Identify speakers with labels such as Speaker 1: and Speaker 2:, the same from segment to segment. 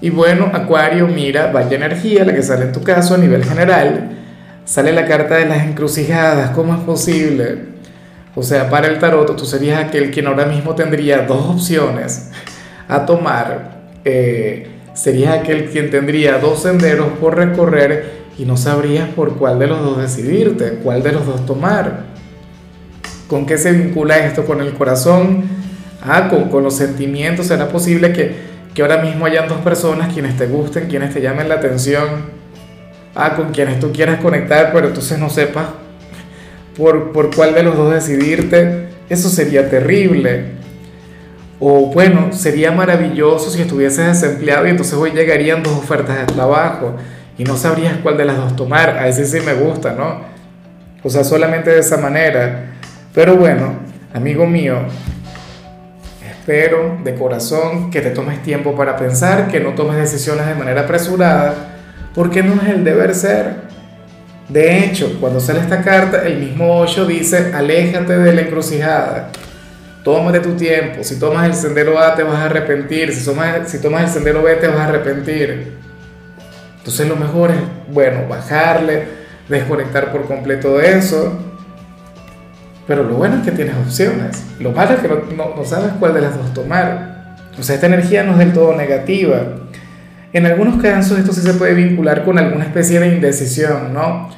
Speaker 1: Y bueno, Acuario, mira, vaya energía, la que sale en tu caso a nivel general. Sale la carta de las encrucijadas, ¿cómo es posible? O sea, para el tarot tú serías aquel quien ahora mismo tendría dos opciones a tomar. Eh, serías aquel quien tendría dos senderos por recorrer y no sabrías por cuál de los dos decidirte, cuál de los dos tomar. ¿Con qué se vincula esto? ¿Con el corazón? Ah, con, con los sentimientos. ¿Será posible que que ahora mismo hayan dos personas quienes te gusten, quienes te llamen la atención, ah, con quienes tú quieras conectar, pero entonces no sepas por, por cuál de los dos decidirte, eso sería terrible. O bueno, sería maravilloso si estuvieses desempleado y entonces hoy llegarían dos ofertas de trabajo y no sabrías cuál de las dos tomar. A ese sí me gusta, ¿no? O sea, solamente de esa manera. Pero bueno, amigo mío, pero de corazón que te tomes tiempo para pensar, que no tomes decisiones de manera apresurada, porque no es el deber ser. De hecho, cuando sale esta carta, el mismo 8 dice, aléjate de la encrucijada, tómate tu tiempo, si tomas el sendero A te vas a arrepentir, si tomas, si tomas el sendero B te vas a arrepentir. Entonces lo mejor es, bueno, bajarle, desconectar por completo de eso pero lo bueno es que tienes opciones. Lo malo es que no, sabes cuál de las dos tomar. O sea, esta energía no es del todo negativa. En algunos casos esto sí se puede vincular con alguna especie de indecisión, ¿no?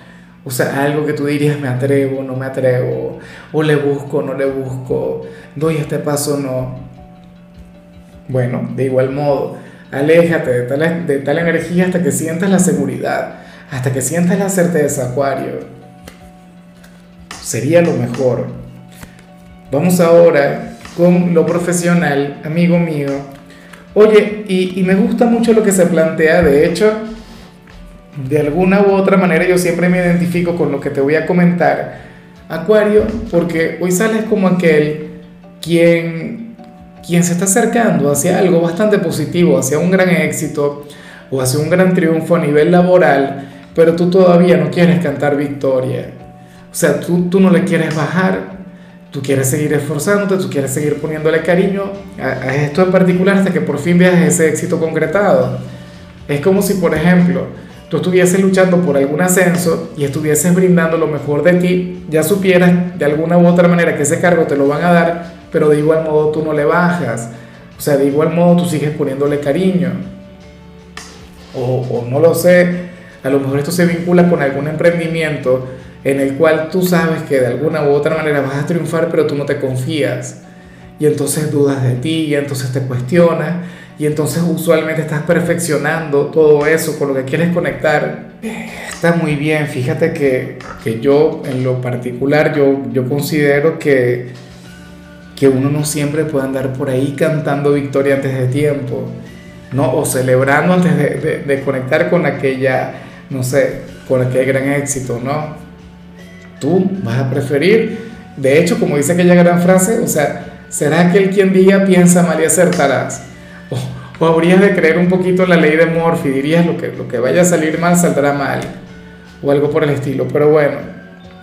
Speaker 1: O sea, algo que tú dirías, me atrevo, no me atrevo, o le busco, no le busco, doy este paso, no. Bueno, de igual modo, aléjate de tal, de tal energía hasta que sientas la seguridad, hasta que sientas la certeza, Acuario sería lo mejor. Vamos ahora con lo profesional, amigo mío. Oye, y, me gusta mucho lo que se plantea, de hecho, de alguna u otra manera yo siempre me identifico con lo que te voy a comentar, Acuario, porque hoy sales como aquel quien, quien se está acercando hacia algo bastante positivo, hacia un gran éxito o hacia un gran triunfo a nivel laboral, pero tú todavía no quieres cantar victoria. O sea, tú, tú no le quieres bajar, tú quieres seguir esforzándote, tú quieres seguir poniéndole cariño a, esto en particular hasta que por fin veas ese éxito concretado. Es como si, por ejemplo, tú estuvieses luchando por algún ascenso y estuvieses brindando lo mejor de ti, ya supieras de alguna u otra manera que ese cargo te lo van a dar, pero de igual modo tú no le bajas. O sea, de igual modo tú sigues poniéndole cariño. O, o no lo sé, a lo mejor esto se vincula con algún emprendimiento en el cual tú sabes que de alguna u otra manera vas a triunfar, pero tú no te confías. Y entonces dudas de ti, y entonces te cuestionas, y entonces usualmente estás perfeccionando todo eso con lo que quieres conectar. Está muy bien, fíjate que, que yo en lo particular, yo, yo considero que, que uno no siempre puede andar por ahí cantando victoria antes de tiempo, ¿no? O celebrando antes de, de, de conectar con aquella, no sé, con aquel gran éxito, ¿no? Tú vas a preferir, de hecho, como dice aquella gran frase, o sea, será que el quien diga piensa mal y acertarás. O, habrías de creer un poquito en la ley de Morphy, dirías lo que, lo que vaya a salir mal saldrá mal, o algo por el estilo. Pero bueno,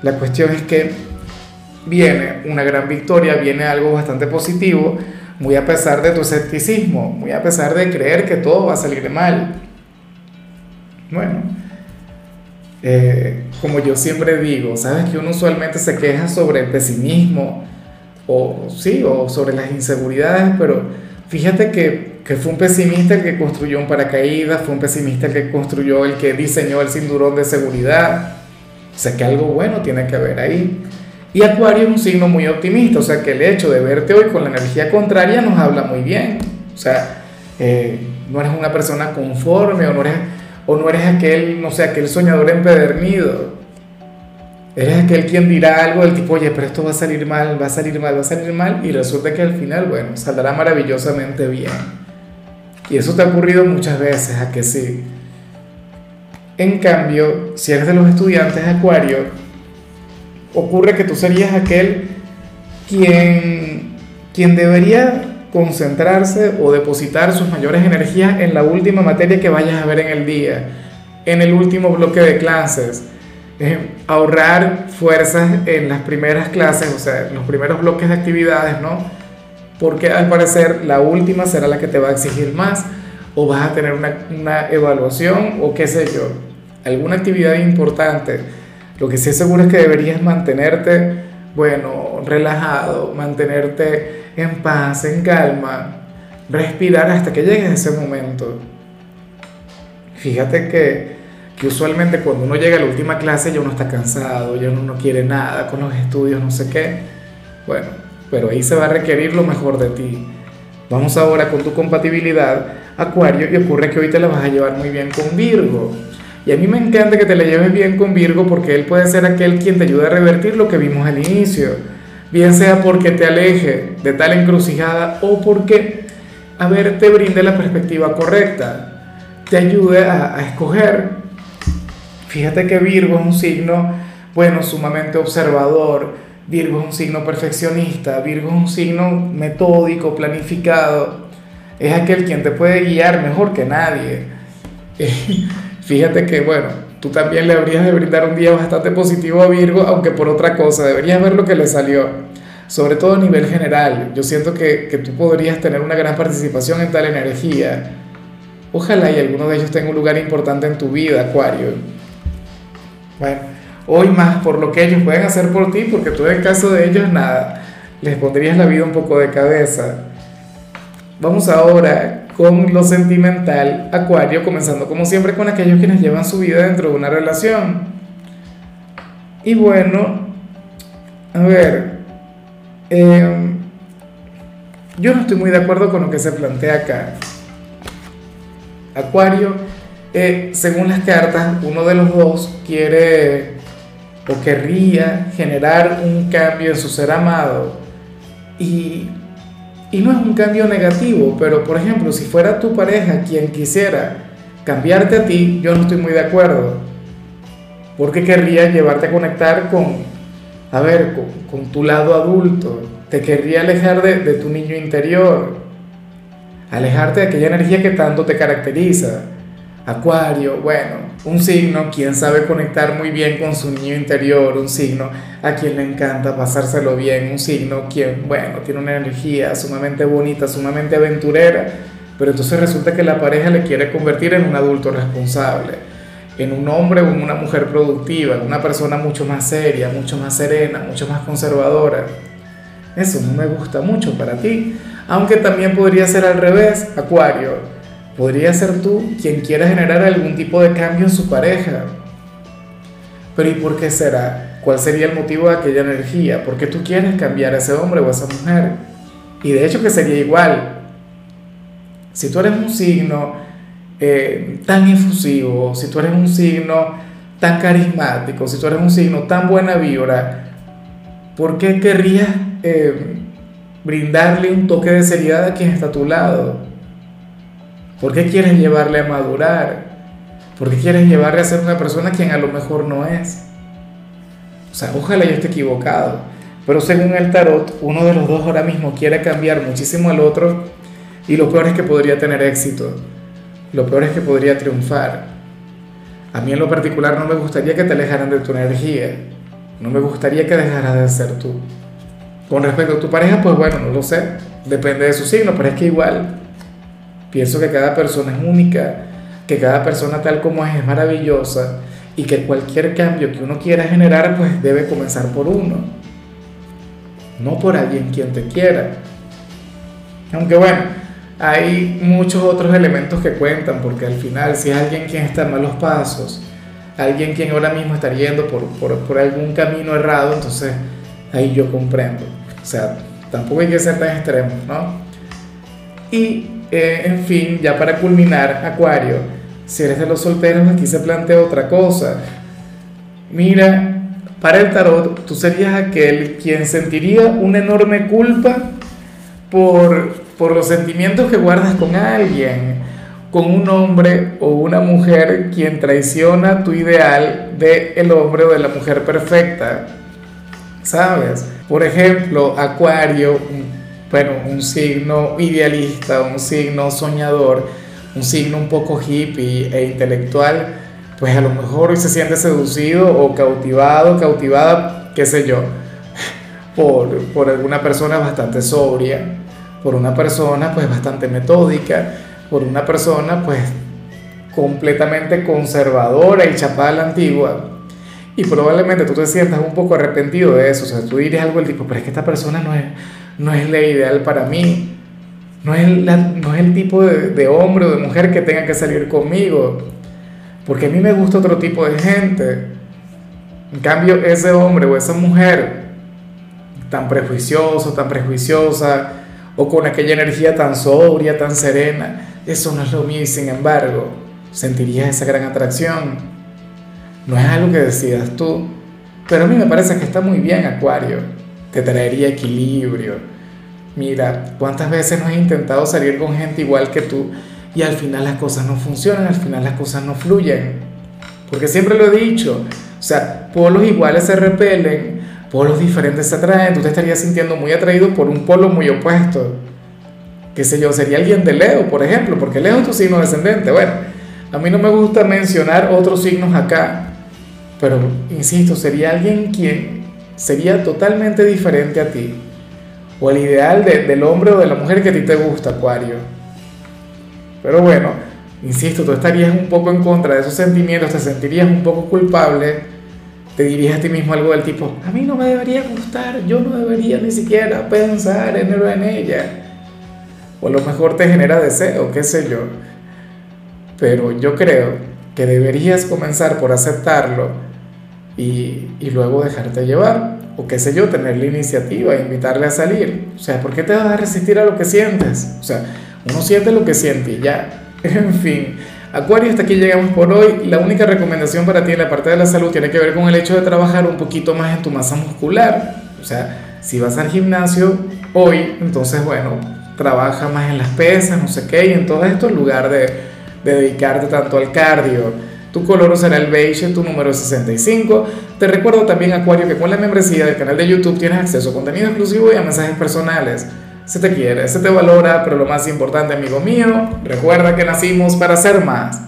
Speaker 1: la cuestión es que viene una gran victoria, viene algo bastante positivo, muy a pesar de tu escepticismo, muy a pesar de creer que todo va a salir mal. Bueno, eh, como yo siempre digo, sabes que uno usualmente se queja sobre el pesimismo o sí, o sobre las inseguridades, pero fíjate que, que fue un pesimista el que construyó un paracaídas, fue un pesimista el que construyó, el que diseñó el cinturón de seguridad. O sea que algo bueno tiene que haber ahí. Y Acuario es un signo muy optimista, o sea que el hecho de verte hoy con la energía contraria nos habla muy bien. O sea, eh, no eres una persona conforme o no eres o no eres aquel, no sé, aquel soñador empedernido. Eres aquel quien dirá algo del tipo, oye, pero esto va a salir mal, va a salir mal, va a salir mal, y resulta que al final, bueno, saldrá maravillosamente bien. Y eso te ha ocurrido muchas veces, a que sí. En cambio, si eres de los estudiantes de Acuario, ocurre que tú serías aquel quien, quien debería concentrarse o depositar sus mayores energías en la última materia que vayas a ver en el día, en el último bloque de clases. ahorrar fuerzas en las primeras clases, o sea, los primeros bloques de actividades, ¿no? Porque al parecer la última será la que te va a exigir más o vas a tener una, una evaluación o qué sé yo, alguna actividad importante. Lo que sí es seguro es que deberías mantenerte, bueno, relajado, mantenerte en paz, en calma, respirar hasta que llegues a ese momento. Fíjate que, que usualmente cuando uno llega a la última clase ya uno está cansado, ya uno no quiere nada con los estudios, no sé qué. Bueno, pero ahí se va a requerir lo mejor de ti. Vamos ahora con tu compatibilidad, Acuario, y ocurre que hoy te la vas a llevar muy bien con Virgo. Y a mí me encanta que te la lleves bien con Virgo porque él puede ser aquel quien te ayude a revertir lo que vimos al inicio. Bien sea porque te aleje de tal encrucijada o porque, a ver, te brinde la perspectiva correcta, te ayude a, escoger. Fíjate que Virgo es un signo, bueno, sumamente observador, Virgo es un signo perfeccionista, Virgo es un signo metódico, planificado, es aquel quien te puede guiar mejor que nadie. Fíjate que, bueno, tú también le habrías de brindar un día bastante positivo a Virgo, aunque por otra cosa, deberías ver lo que le salió, sobre todo a nivel general. Yo siento que, que tú podrías tener una gran participación en tal energía. Ojalá y alguno de ellos tenga un lugar importante en tu vida, Acuario. Bueno hoy más por lo que ellos pueden hacer por ti, porque tú en caso de ellos nada, les pondrías la vida un poco de cabeza. Vamos ahora con lo sentimental, Acuario, comenzando como siempre con aquellos quienes llevan su vida dentro de una relación. Y bueno, a ver, em, yo no estoy muy de acuerdo con lo que se plantea acá. Acuario, eh, según las cartas, uno de los dos quiere o querría generar un cambio en su ser amado y, y no es un cambio negativo, pero por ejemplo, si fuera tu pareja quien quisiera cambiarte a ti, yo no estoy muy de acuerdo, porque querría llevarte a conectar con, a ver, con, tu lado adulto, te querría alejar de, de tu niño interior, alejarte de aquella energía que tanto te caracteriza. Acuario, bueno, un signo quien sabe conectar muy bien con su niño interior, un signo a quien le encanta pasárselo bien, un signo quien, bueno, tiene una energía sumamente bonita, sumamente aventurera, pero entonces resulta que la pareja le quiere convertir en un adulto responsable, en un hombre o en una mujer productiva, en una persona mucho más seria, mucho más serena, mucho más conservadora. Eso no me gusta mucho para ti, aunque también podría ser al revés, Acuario Podría ser tú quien quiera generar algún tipo de cambio en su pareja. Pero ¿y por qué será? ¿Cuál sería el motivo de aquella energía? ¿Por qué tú quieres cambiar a ese hombre o a esa mujer? Y de hecho que sería igual. Si tú eres un signo eh, tan infusivo, si tú eres un signo tan carismático, si tú eres un signo tan buena vibra, ¿por qué querrías eh, brindarle un toque de seriedad a quien está a tu lado? ¿Por qué quieres llevarle a madurar? ¿Por qué quieres llevarle a ser una persona quien a lo mejor no es? O sea, ojalá yo esté equivocado. Pero según el tarot, uno de los dos ahora mismo quiere cambiar muchísimo al otro y lo peor es que podría tener éxito. Lo peor es que podría triunfar. A mí en lo particular no me gustaría que te alejaran de tu energía. No me gustaría que dejaras de ser tú. Con respecto a tu pareja, pues bueno, no lo sé. Depende de su signo, pero es que igual Pienso que cada persona es única, que cada persona tal como es es maravillosa y que cualquier cambio que uno quiera generar pues debe comenzar por uno, no por alguien quien te quiera. Aunque bueno, hay muchos otros elementos que cuentan porque al final si es alguien quien está en malos pasos, alguien quien ahora mismo está yendo por, por, por algún camino errado, entonces ahí yo comprendo. O sea, tampoco hay que ser tan extremos, ¿no? Y eh, en fin, ya para culminar, Acuario, si eres de los solteros, aquí se plantea otra cosa. Mira, para el tarot, tú serías aquel quien sentiría una enorme culpa por, por los sentimientos que guardas con alguien con un hombre o una mujer quien traiciona tu ideal de el hombre o de la mujer perfecta. ¿Sabes? Por ejemplo, Acuario, bueno, un signo idealista, un signo soñador, un signo un poco hippie e intelectual, pues a lo mejor se siente seducido o cautivado, cautivada, qué sé yo, por, por alguna persona bastante sobria, por una persona pues bastante metódica, por una persona pues completamente conservadora y chapada a la antigua. Y probablemente tú te sientas un poco arrepentido de eso, o sea, tú dirías algo del tipo, pero es que esta persona no es, no es la ideal para mí, no es, no es el tipo de, de hombre o de mujer que tenga que salir conmigo, porque a mí me gusta otro tipo de gente. En cambio, ese hombre o esa mujer tan prejuicioso, tan prejuiciosa, o con aquella energía tan sobria, tan serena, eso no es lo mío y sin embargo, sentirías esa gran atracción. No es algo que decidas tú, pero a mí me parece que está muy bien Acuario, te traería equilibrio. Mira, ¿cuántas veces no has intentado salir con gente igual que tú y al final las cosas no funcionan, al final las cosas no fluyen? Porque siempre lo he dicho, o sea, polos iguales se repelen, polos diferentes se atraen, tú te estarías sintiendo muy atraído por un polo muy opuesto. Qué sé yo, sería alguien de Leo, por ejemplo, porque Leo es tu signo descendente. Bueno, a mí no me gusta mencionar otros signos acá, pero insisto, sería alguien quien sería totalmente diferente a ti. O el ideal del hombre o de la mujer que a ti te gusta, Acuario. Pero bueno, insisto, tú estarías un poco en contra de esos sentimientos, te sentirías un poco culpable te dirías a ti mismo algo del tipo, a mí no me debería gustar, yo no debería ni siquiera pensar en, en ella. O a lo mejor te genera deseo, qué sé yo. Pero yo creo que deberías comenzar por aceptarlo y, y luego dejarte llevar. O qué sé yo, tener la iniciativa, invitarle a salir. O sea, ¿por qué te vas a resistir a lo que sientes? O sea, uno siente lo que siente y ya. En fin. Acuario, hasta aquí llegamos por hoy. La única recomendación para ti en la parte de la salud tiene que ver con el hecho de trabajar un poquito más en tu masa muscular. O sea, si vas al gimnasio hoy, entonces bueno, trabaja más en las pesas, no sé qué, y en todo esto en lugar de, dedicarte tanto al cardio. Tu color será el beige, tu número es 65. Te recuerdo también, Acuario, que con la membresía del canal de YouTube tienes acceso a contenido exclusivo y a mensajes personales. Se te quiere, se te valora, pero lo más importante, amigo mío, recuerda que nacimos para ser más.